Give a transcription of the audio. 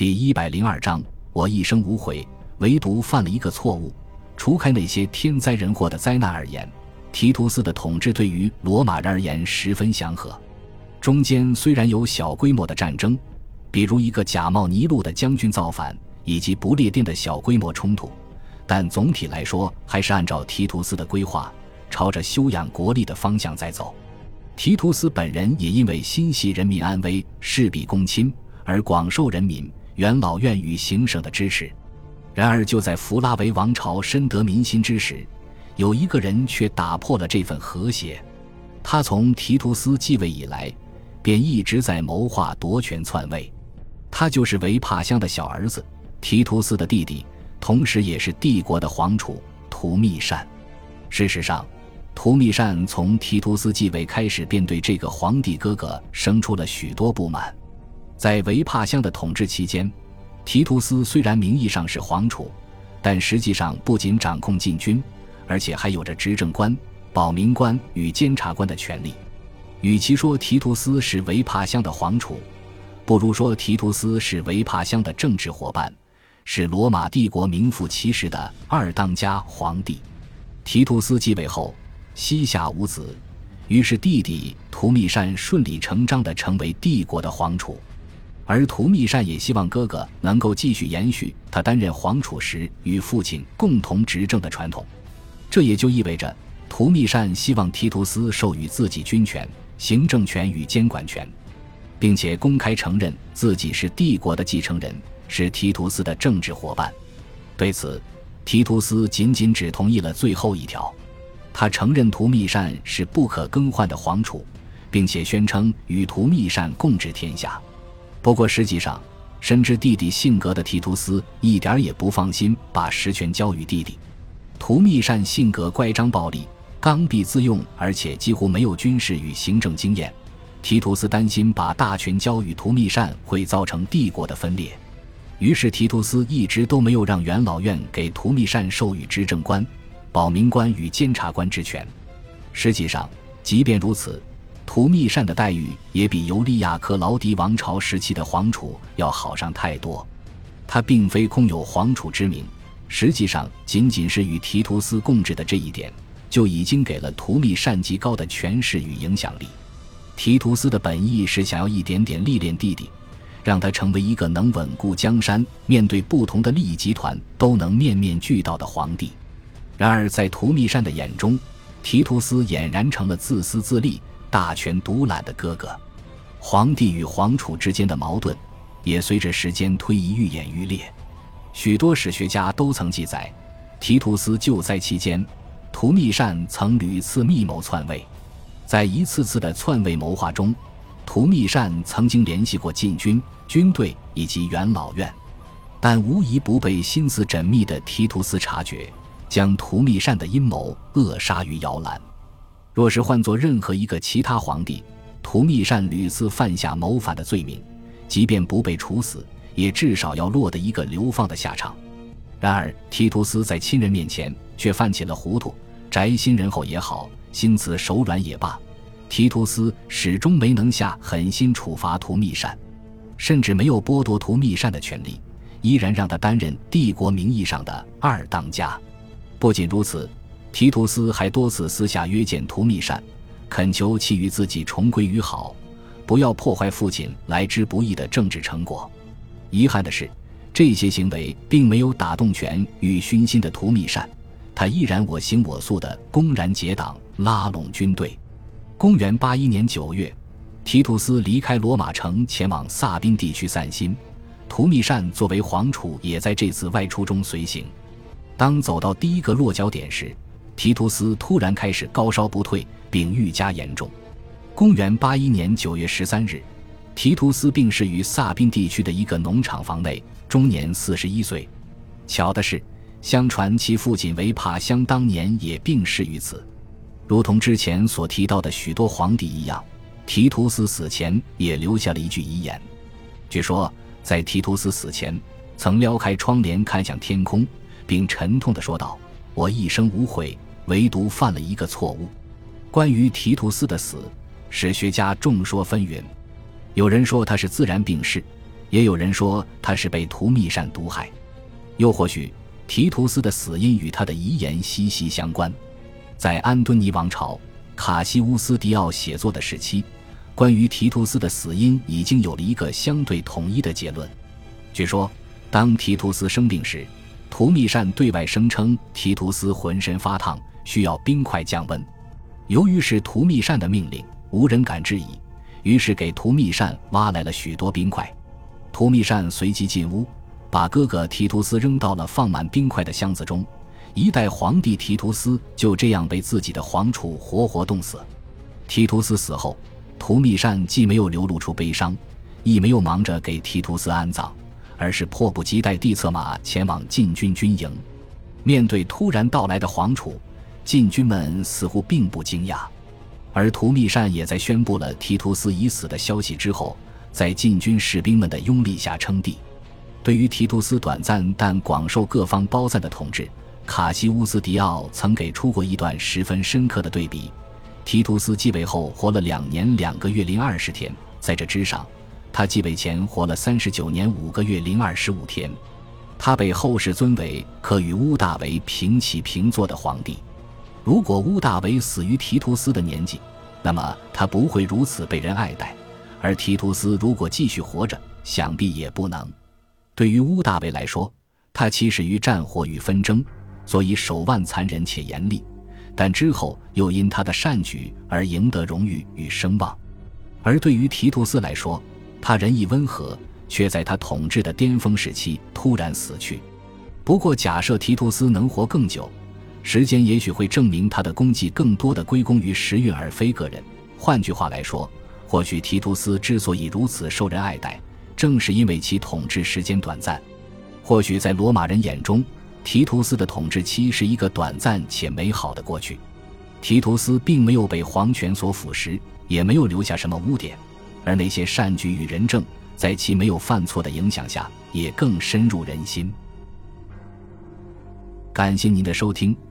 第一百零二章，我一生无悔，唯独犯了一个错误。除开那些天灾人祸的灾难而言，提图斯的统治对于罗马人而言十分祥和。中间虽然有小规模的战争，比如一个假冒尼禄的将军造反，以及不列颠的小规模冲突，但总体来说还是按照提图斯的规划，朝着修养国力的方向在走。提图斯本人也因为心系人民安危、事必躬亲，而广受人民、元老院与行省的支持。然而，就在弗拉维王朝深得民心之时，有一个人却打破了这份和谐。他从提图斯继位以来，便一直在谋划夺权篡位。他就是维帕乡的小儿子，提图斯的弟弟，同时也是帝国的皇储图密善。事实上，图密善从提图斯继位开始，便对这个皇帝哥哥生出了许多不满。在维帕乡的统治期间，提图斯虽然名义上是皇储，但实际上不仅掌控禁军，而且还有着执政官、保民官与监察官的权利。与其说提图斯是维帕乡的皇储，不如说提图斯是维帕乡的政治伙伴，是罗马帝国名副其实的二当家皇帝。提图斯继位后。膝下无子，于是弟弟图密善顺理成章地成为帝国的皇储，而图密善也希望哥哥能够继续延续他担任皇储时与父亲共同执政的传统。这也就意味着，图密善希望提图斯授予自己军权、行政权与监管权，并且公开承认自己是帝国的继承人，是提图斯的政治伙伴。对此，提图斯仅仅只同意了最后一条。他承认图密善是不可更换的皇储，并且宣称与图密善共治天下。不过，实际上深知弟弟性格的提图斯一点也不放心把实权交于弟弟。图密善性格乖张暴力、刚愎自用，而且几乎没有军事与行政经验。提图斯担心把大权交予图密善会造成帝国的分裂，于是提图斯一直都没有让元老院给图密善授予执政官。保民官与监察官之权。实际上，即便如此，图密善的待遇也比尤利亚克劳迪王朝时期的皇储要好上太多。他并非空有皇储之名，实际上仅仅是与提图斯共治的这一点，就已经给了图密善极高的权势与影响力。提图斯的本意是想要一点点历练弟弟，让他成为一个能稳固江山、面对不同的利益集团都能面面俱到的皇帝。然而，在图密善的眼中，提图斯俨然成了自私自利、大权独揽的哥哥。皇帝与皇储之间的矛盾，也随着时间推移愈演愈烈。许多史学家都曾记载，提图斯救灾期间，图密善曾屡次密谋篡位。在一次次的篡位谋划中，图密善曾经联系过禁军、军队以及元老院，但无一不被心思缜密的提图斯察觉。将图密善的阴谋扼杀于摇篮。若是换做任何一个其他皇帝，图密善屡次犯下谋反的罪名，即便不被处死，也至少要落得一个流放的下场。然而，提图斯在亲人面前却犯起了糊涂，宅心仁厚也好，心慈手软也罢，提图斯始终没能下狠心处罚图密善，甚至没有剥夺图密善的权利，依然让他担任帝国名义上的二当家。不仅如此，提图斯还多次私下约见图密善，恳求其与自己重归于好，不要破坏父亲来之不易的政治成果。遗憾的是，这些行为并没有打动权欲熏心的图密善，他依然我行我素的公然结党，拉拢军队。公元八一年九月，提图斯离开罗马城，前往萨宾地区散心，图密善作为皇储，也在这次外出中随行。当走到第一个落脚点时，提图斯突然开始高烧不退，并愈加严重。公元八一年九月十三日，提图斯病逝于萨宾地区的一个农场房内，终年四十一岁。巧的是，相传其父亲维帕乡当年也病逝于此。如同之前所提到的许多皇帝一样，提图斯死前也留下了一句遗言。据说，在提图斯死前，曾撩开窗帘看向天空。并沉痛地说道：“我一生无悔，唯独犯了一个错误。”关于提图斯的死，史学家众说纷纭。有人说他是自然病逝，也有人说他是被图密善毒害，又或许提图斯的死因与他的遗言息息相关。在安敦尼王朝卡西乌斯迪奥写作的时期，关于提图斯的死因已经有了一个相对统一的结论。据说，当提图斯生病时，图密善对外声称提图斯浑身发烫，需要冰块降温。由于是图密善的命令，无人敢质疑，于是给图密善挖来了许多冰块。图密善随即进屋，把哥哥提图斯扔到了放满冰块的箱子中。一代皇帝提图斯就这样被自己的皇储活活冻死。提图斯死后，图密善既没有流露出悲伤，亦没有忙着给提图斯安葬，而是迫不及待地策马前往禁军军营。面对突然到来的皇储，禁军们似乎并不惊讶，而图密善也在宣布了提图斯已死的消息之后。在禁军士兵们的拥立下称帝。对于提图斯短暂但广受各方褒赞的统治，卡西乌斯迪奥曾给出过一段十分深刻的对比：提图斯继位后活了两年两个月零二十天，在这之上，他继位前活了三十九年五个月零二十五天。他被后世尊为可与乌大维平起平坐的皇帝。如果乌大维死于提图斯的年纪，那么他不会如此被人爱戴。而提图斯如果继续活着，想必也不能。对于乌大维来说，他起始于战火与纷争，所以手腕残忍且严厉；但之后又因他的善举而赢得荣誉与声望。而对于提图斯来说，他仁义温和，却在他统治的巅峰时期突然死去。不过，假设提图斯能活更久，时间也许会证明他的功绩更多的归功于时运而非个人。换句话来说，或许提图斯之所以如此受人爱戴，正是因为其统治时间短暂。或许在罗马人眼中，提图斯的统治期是一个短暂且美好的过去。提图斯并没有被皇权所腐蚀，也没有留下什么污点，而那些善举与仁政，在其没有犯错的影响下，也更深入人心。感谢您的收听，